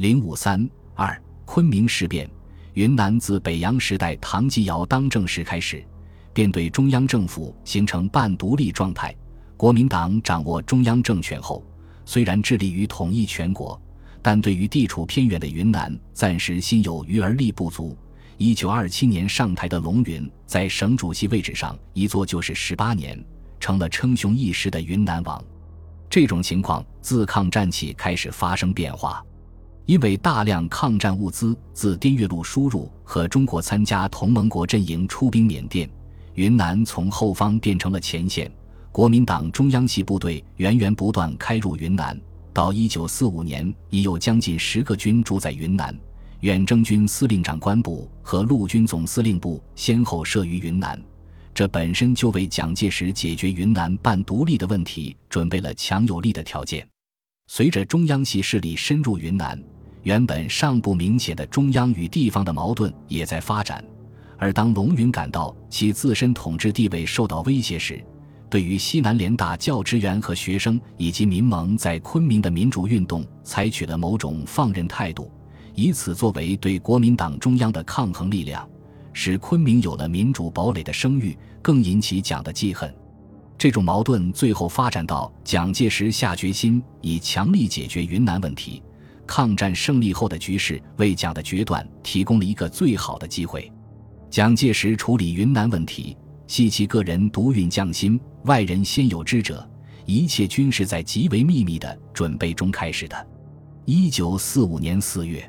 零五三二昆明事变，云南自北洋时代唐继尧当政时开始，便对中央政府形成半独立状态。国民党掌握中央政权后，虽然致力于统一全国，但对于地处偏远的云南，暂时心有余而力不足。一九二七年上台的龙云，在省主席位置上一坐就是十八年，成了称雄一时的云南王。这种情况自抗战起开始发生变化，因为大量抗战物资自滇越路输入和中国参加同盟国阵营出兵缅甸，云南从后方变成了前线。国民党中央系部队源源不断开入云南，到一九四五年，已有将近十个军驻在云南。远征军司令长官部和陆军总司令部先后设于云南，这本身就为蒋介石解决云南半独立的问题准备了强有力的条件。随着中央系势力深入云南，原本尚不明显的中央与地方的矛盾也在发展。而当龙云感到其自身统治地位受到威胁时，对于西南联大教职员和学生以及民盟在昆明的民主运动，采取了某种放任态度。以此作为对国民党中央的抗衡力量，使昆明有了民主堡垒的声誉，更引起蒋的记恨。这种矛盾最后发展到蒋介石下决心以强力解决云南问题。抗战胜利后的局势为蒋的决断提供了一个最好的机会。蒋介石处理云南问题，系其个人独运匠心，外人先有之者。一切均是在极为秘密的准备中开始的。一九四五年四月。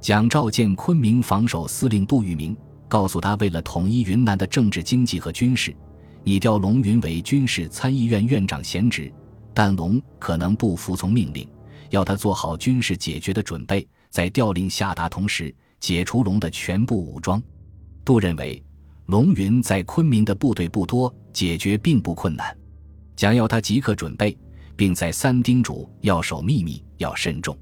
蒋召见昆明防守司令杜聿明，告诉他，为了统一云南的政治、经济和军事，拟调龙云为军事参议院院长闲职，但龙可能不服从命令，要他做好军事解决的准备，在调令下达同时解除龙的全部武装。杜认为，龙云在昆明的部队不多，解决并不困难，蒋要他即刻准备，并再三叮嘱要守秘密，要慎重。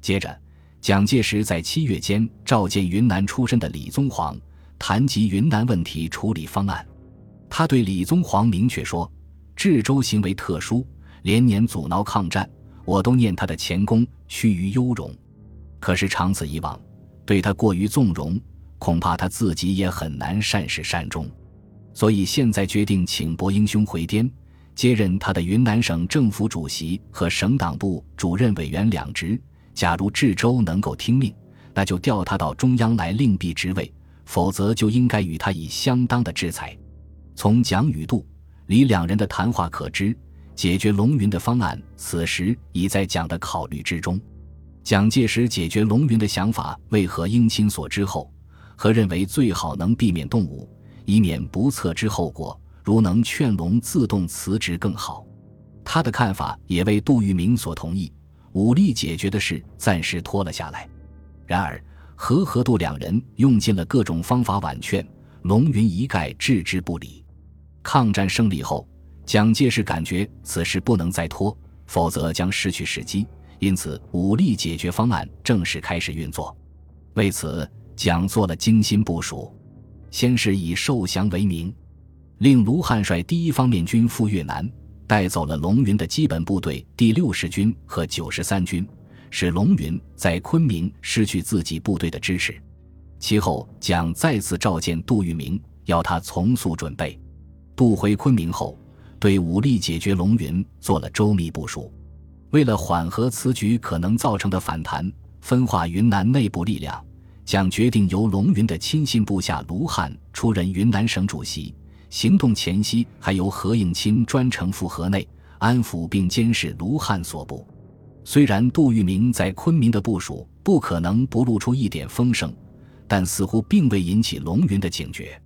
接着。蒋介石在七月间召见云南出身的李宗煌，谈及云南问题处理方案。他对李宗煌明确说：“治州行为特殊，连年阻挠抗战，我都念他的前功，趋于优容。可是长此以往，对他过于纵容，恐怕他自己也很难善始善终。所以现在决定请伯英兄回滇，接任他的云南省政府主席和省党部主任委员两职。”假如治州能够听命，那就调他到中央来另辟职位；否则，就应该与他以相当的制裁。从蒋与杜、李两人的谈话可知，解决龙云的方案此时已在蒋的考虑之中。蒋介石解决龙云的想法为何应亲所知后，和认为最好能避免动武，以免不测之后果。如能劝龙自动辞职更好。他的看法也为杜聿明所同意。武力解决的事暂时拖了下来，然而和和杜两人用尽了各种方法婉劝，龙云一概置之不理。抗战胜利后，蒋介石感觉此事不能再拖，否则将失去时机，因此武力解决方案正式开始运作。为此，蒋做了精心部署，先是以受降为名，令卢汉率第一方面军赴越南。带走了龙云的基本部队第六十军和九十三军，使龙云在昆明失去自己部队的支持。其后，蒋再次召见杜聿明，要他从速准备。杜回昆明后，对武力解决龙云做了周密部署。为了缓和此举可能造成的反弹，分化云南内部力量，蒋决定由龙云的亲信部下卢汉出任云南省主席。行动前夕，还由何应钦专程赴河内安抚并监视卢汉所部。虽然杜聿明在昆明的部署不可能不露出一点风声，但似乎并未引起龙云的警觉。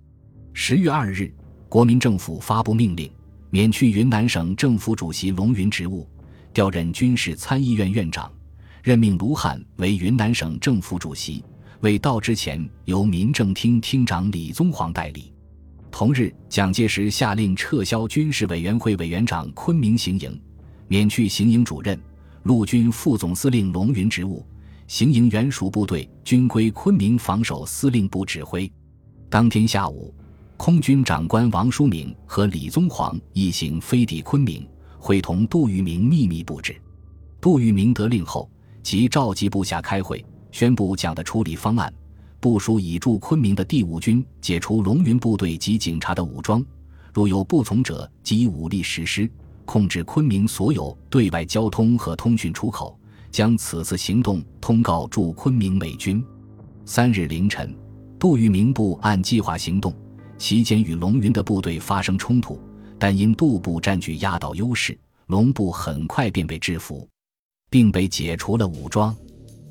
十月二日，国民政府发布命令，免去云南省政府主席龙云职务，调任军事参议院院长，任命卢汉为云南省政府主席。未到之前，由民政厅厅长李宗煌代理。同日，蒋介石下令撤销军事委员会委员长昆明行营，免去行营主任、陆军副总司令龙云职务，行营原属部队均归昆明防守司令部指挥。当天下午，空军长官王书明和李宗煌一行飞抵昆明，会同杜聿明秘密布置。杜聿明得令后，即召集部下开会，宣布蒋的处理方案，部署已驻昆明的第五军解除龙云部队及警察的武装，如有不从者，即以武力实施，控制昆明所有对外交通和通讯出口。将此次行动通告驻昆明美军。三日凌晨，杜聿明部按计划行动，期间与龙云的部队发生冲突，但因杜部占据压倒优势，龙部很快便被制服，并被解除了武装。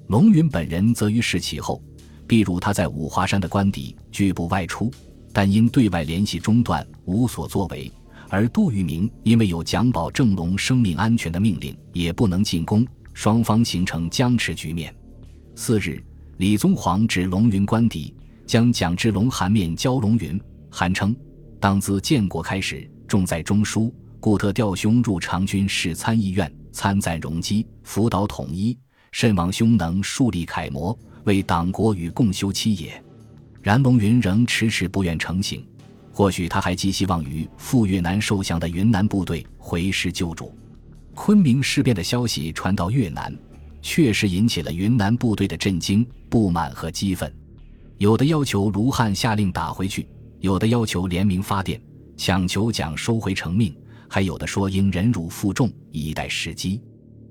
龙云本人则于事起后，逼入他在五华山的官邸，拒不外出，但因对外联系中断，无所作为。而杜聿明因为有蒋保正龙生命安全的命令，也不能进攻。双方形成僵持局面。次日，李宗煌至龙云官邸，将蒋之龙函面交龙云。韩称：“当自建国开始，重在中枢，故特调兄入长军事参议院，参赞容积，辅导统一。甚望兄能树立楷模，为党国与共修期也。”然龙云仍迟迟不愿成行。或许他还寄希望于赴越南受降的云南部队回师救主。昆明事变的消息传到越南，确实引起了云南部队的震惊、不满和激愤。有的要求卢汉下令打回去，有的要求联名发电，强求蒋收回成命，还有的说应忍辱负重，以待时机。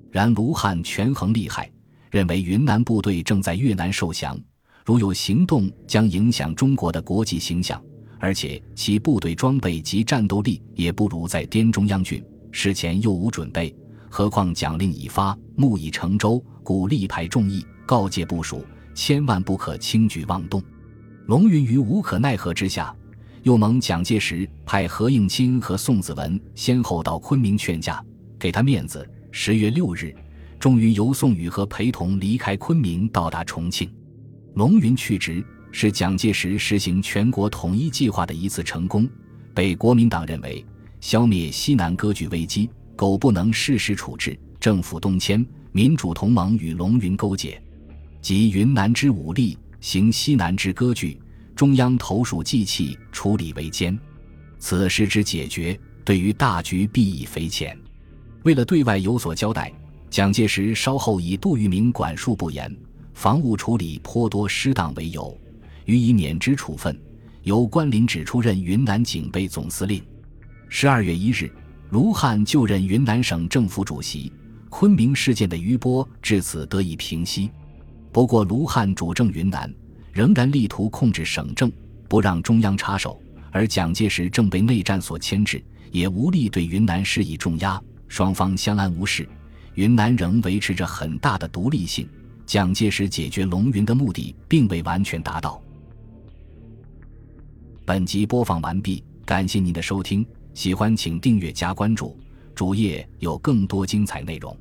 然卢汉权衡利害，认为云南部队正在越南受降，如有行动将影响中国的国际形象，而且其部队装备及战斗力也不如在滇中央军。事前又无准备，何况奖令已发，木已成舟，故力排众议，告诫部署，千万不可轻举妄动。龙云于无可奈何之下，又蒙蒋介石派何应钦和宋子文先后到昆明劝架，给他面子。十月六日，终于由宋宇和陪同离开昆明，到达重庆。龙云去职，是蒋介石实行全国统一计划的一次成功，被国民党认为。消灭西南割据危机，苟不能适时处置，政府东迁，民主同盟与龙云勾结，集云南之武力行西南之割据，中央投鼠忌器，处理为艰。此事之解决，对于大局必以匪浅。为了对外有所交代，蒋介石稍后以杜聿明管束不严，防务处理颇多失当为由，予以免职处分，由关林指出任云南警备总司令。十二月一日，卢汉就任云南省政府主席，昆明事件的余波至此得以平息。不过，卢汉主政云南，仍然力图控制省政，不让中央插手；而蒋介石正被内战所牵制，也无力对云南施以重压。双方相安无事，云南仍维持着很大的独立性。蒋介石解决龙云的目的并未完全达到。本集播放完毕，感谢您的收听。喜欢请订阅加关注，主页有更多精彩内容。